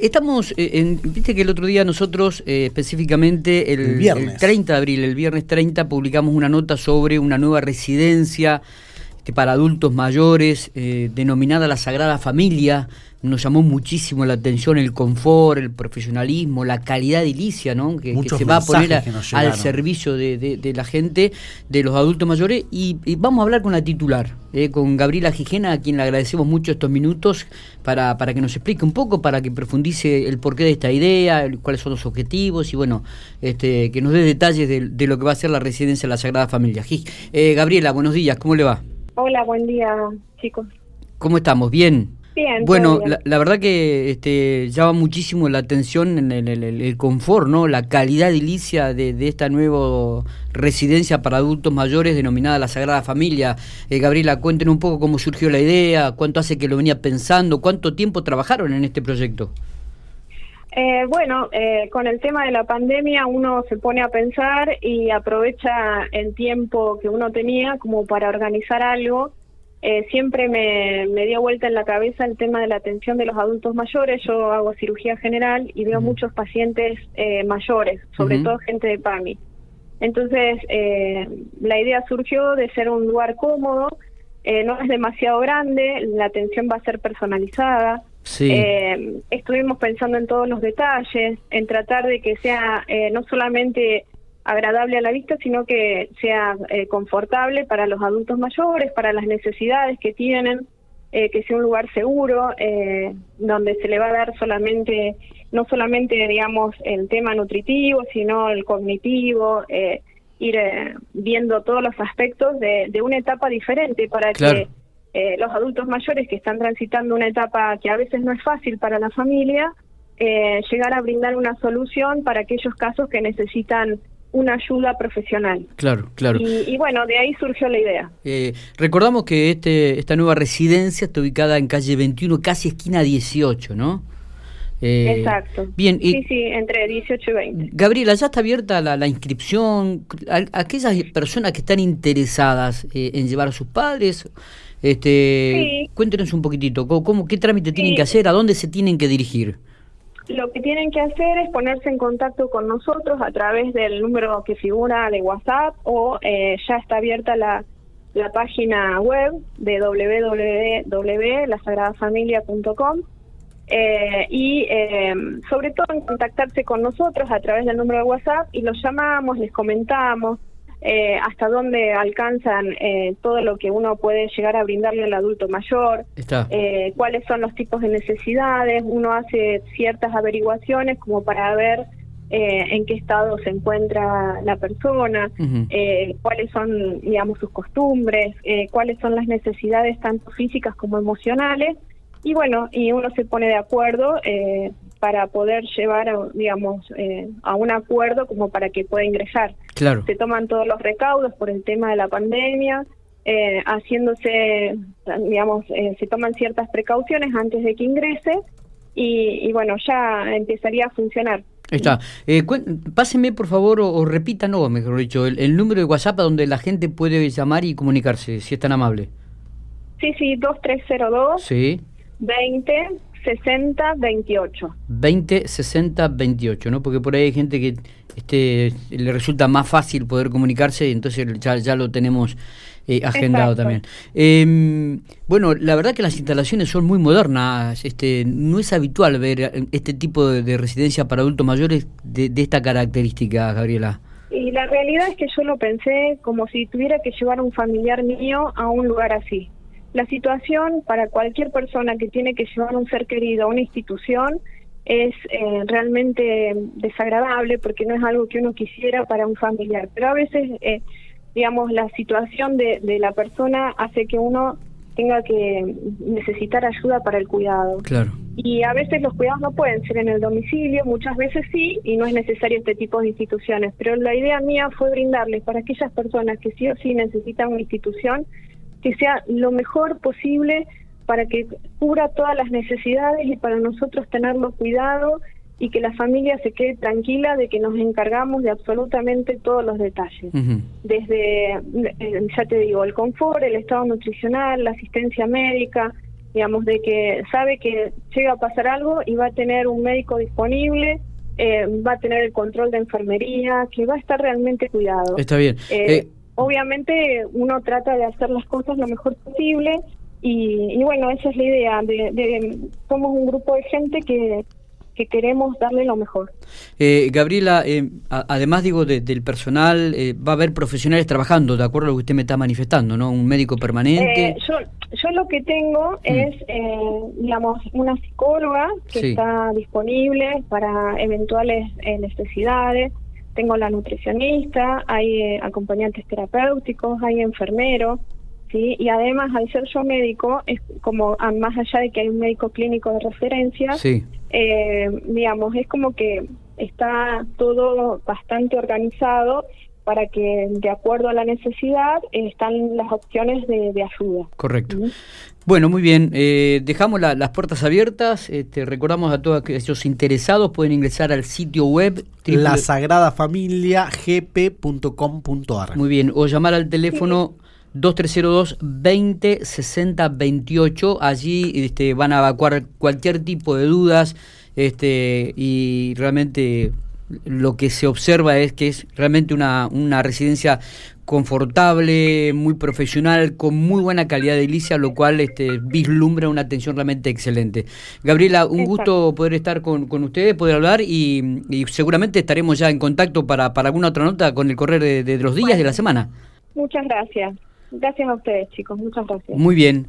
estamos, eh, en, viste que el otro día nosotros, eh, específicamente el, el, 30 de abril, el viernes 30, publicamos una nota sobre una nueva residencia este, para adultos mayores, eh, denominada la Sagrada Familia. Nos llamó muchísimo la atención el confort, el profesionalismo, la calidad edilicia, ¿no? que, se va a poner al servicio de, la gente, de los adultos mayores. Y, vamos a hablar con la titular, eh, con Gabriela Gijena, a quien le agradecemos mucho estos minutos para, para que nos explique un poco, para que profundice el porqué de esta idea, cuáles son los objetivos y bueno, este, que nos dé detalles de, lo que va a ser la residencia de la Sagrada Familia. Eh, Gabriela, buenos días, ¿cómo le va? Hola, buen día, chicos. ¿Cómo estamos? ¿Bien? Bien. Bueno, La, verdad que este, llama muchísimo la atención en el, confort, ¿no? La calidad edilicia de, de esta nueva residencia para adultos mayores denominada la Sagrada Familia. Eh, Gabriela, cuéntenos un poco cómo surgió la idea, cuánto hace que lo venía pensando, cuánto tiempo trabajaron en este proyecto. Eh, bueno, eh, con el tema de la pandemia uno se pone a pensar y aprovecha el tiempo que uno tenía como para organizar algo. Eh, siempre me, dio vuelta en la cabeza el tema de la atención de los adultos mayores. Yo hago cirugía general y veo muchos pacientes mayores, sobre todo gente de PAMI. Entonces, la idea surgió de ser un lugar cómodo, no es demasiado grande, la atención va a ser personalizada. Eh, estuvimos pensando en todos los detalles, en tratar de que sea eh, no solamente agradable a la vista, sino que sea eh, confortable para los adultos mayores, para las necesidades que tienen, que sea un lugar seguro, donde se le va a dar solamente, no solamente, digamos, el tema nutritivo, sino el cognitivo, ir viendo todos los aspectos de, una etapa diferente para que eh, los adultos mayores que están transitando una etapa que a veces no es fácil para la familia, eh, llegar a brindar una solución para aquellos casos que necesitan una ayuda profesional. Claro, claro. Y, bueno, de ahí surgió la idea. Eh, recordamos que este, esta nueva residencia está ubicada en calle 21, casi esquina 18, ¿no? Exacto. Bien, sí, sí, entre 18 y 20. Gabriela, ¿ya está abierta la, inscripción? aquellas personas que están interesadas en llevar a sus padres este, Cuéntenos un poquitito, ¿cómo, ¿qué trámite tienen que hacer? ¿A dónde se tienen que dirigir? Lo que tienen que hacer es ponerse en contacto con nosotros a través del número que figura de WhatsApp o eh, ya está abierta la, la página web de www.lasagradafamilia.com eh, y eh, sobre todo en contactarse con nosotros a través del número de WhatsApp y los llamamos, les comentamos, eh, hasta dónde alcanzan eh, todo lo que uno puede llegar a brindarle al adulto mayor, eh, cuáles son los tipos de necesidades, uno hace ciertas averiguaciones como para ver en qué estado se encuentra la persona, cuáles son, digamos, sus costumbres, cuáles son las necesidades tanto físicas como emocionales, y bueno, y uno se pone de acuerdo para poder llevar, digamos, eh, a un acuerdo como para que pueda ingresar. Claro. Se toman todos los recaudos por el tema de la pandemia, eh, haciéndose, digamos, eh, se toman ciertas precauciones antes de que ingrese y, bueno, ya empezaría a funcionar. está. Eh, páseme, por favor, o, repítanos, mejor dicho, el, el, número de WhatsApp donde la gente puede llamar y comunicarse, si es tan amable. Sí, sí, 2302 sí. 20 60 28. 20 60 28, ¿no? Porque por ahí hay gente que este le resulta más fácil poder comunicarse y entonces ya, ya lo tenemos eh, agendado también. Em, bueno, la verdad que las instalaciones son muy modernas. Este, no es habitual ver este tipo de, residencia para adultos mayores de, de esta característica, Gabriela. Y la realidad es que yo lo pensé como si tuviera que llevar a un familiar mío a un lugar así. La situación para cualquier persona que tiene que llevar un ser querido a una institución es eh, realmente desagradable porque no es algo que uno quisiera para un familiar. Pero a veces, eh, digamos, la situación de, de la persona hace que uno tenga que necesitar ayuda para el cuidado. Claro. Y a veces los cuidados no pueden ser en el domicilio, muchas veces sí, y no es necesario este tipo de instituciones. Pero la idea mía fue brindarles para aquellas personas que sí o sí necesitan una institución, que sea lo mejor posible para que cubra todas las necesidades y para nosotros tenerlo cuidado y que la familia se quede tranquila de que nos encargamos de absolutamente todos los detalles. Desde, eh, ya te digo, el confort, el estado nutricional, la asistencia médica, digamos, de que sabe que llega a pasar algo y va a tener un médico disponible, eh, va a tener el control de enfermería, que va a estar realmente cuidado. Está bien. Eh, obviamente uno trata de hacer las cosas lo mejor posible y, bueno, esa es la idea, de, somos un grupo de gente que, que queremos darle lo mejor. Eh, Gabriela, eh, además digo del personal, eh, va a haber profesionales trabajando, de acuerdo a lo que usted me está manifestando, ¿no? Un médico permanente. yo, yo lo que tengo mm. es, digamos, una psicóloga que está disponible para eventuales necesidades. Tengo la nutricionista, hay acompañantes terapéuticos, hay enfermeros. ¿sí? Y además, al ser yo médico, es como ah, más allá de que hay un médico clínico de referencia, eh, digamos, es como que está todo bastante organizado para que de acuerdo a la necesidad están las opciones de, ayuda. Correcto. Bueno, muy bien. Eh, dejamos las puertas abiertas. Este, recordamos a todos aquellos interesados pueden ingresar al sitio web la sagrada familia gp.com.ar. Muy bien. O llamar al teléfono 2302 20 60 28. Allí este, van a evacuar cualquier tipo de dudas este, y realmente lo que se observa es que es realmente una, una residencia confortable, muy profesional, con muy buena calidad de edilicia, lo cual este, vislumbra una atención realmente excelente. Gabriela, un gusto poder estar con, con ustedes, poder hablar y, seguramente estaremos ya en contacto para, para alguna otra nota con el correr de, los días de la semana. Muchas gracias. Gracias a ustedes, chicos. Muchas gracias. Muy bien.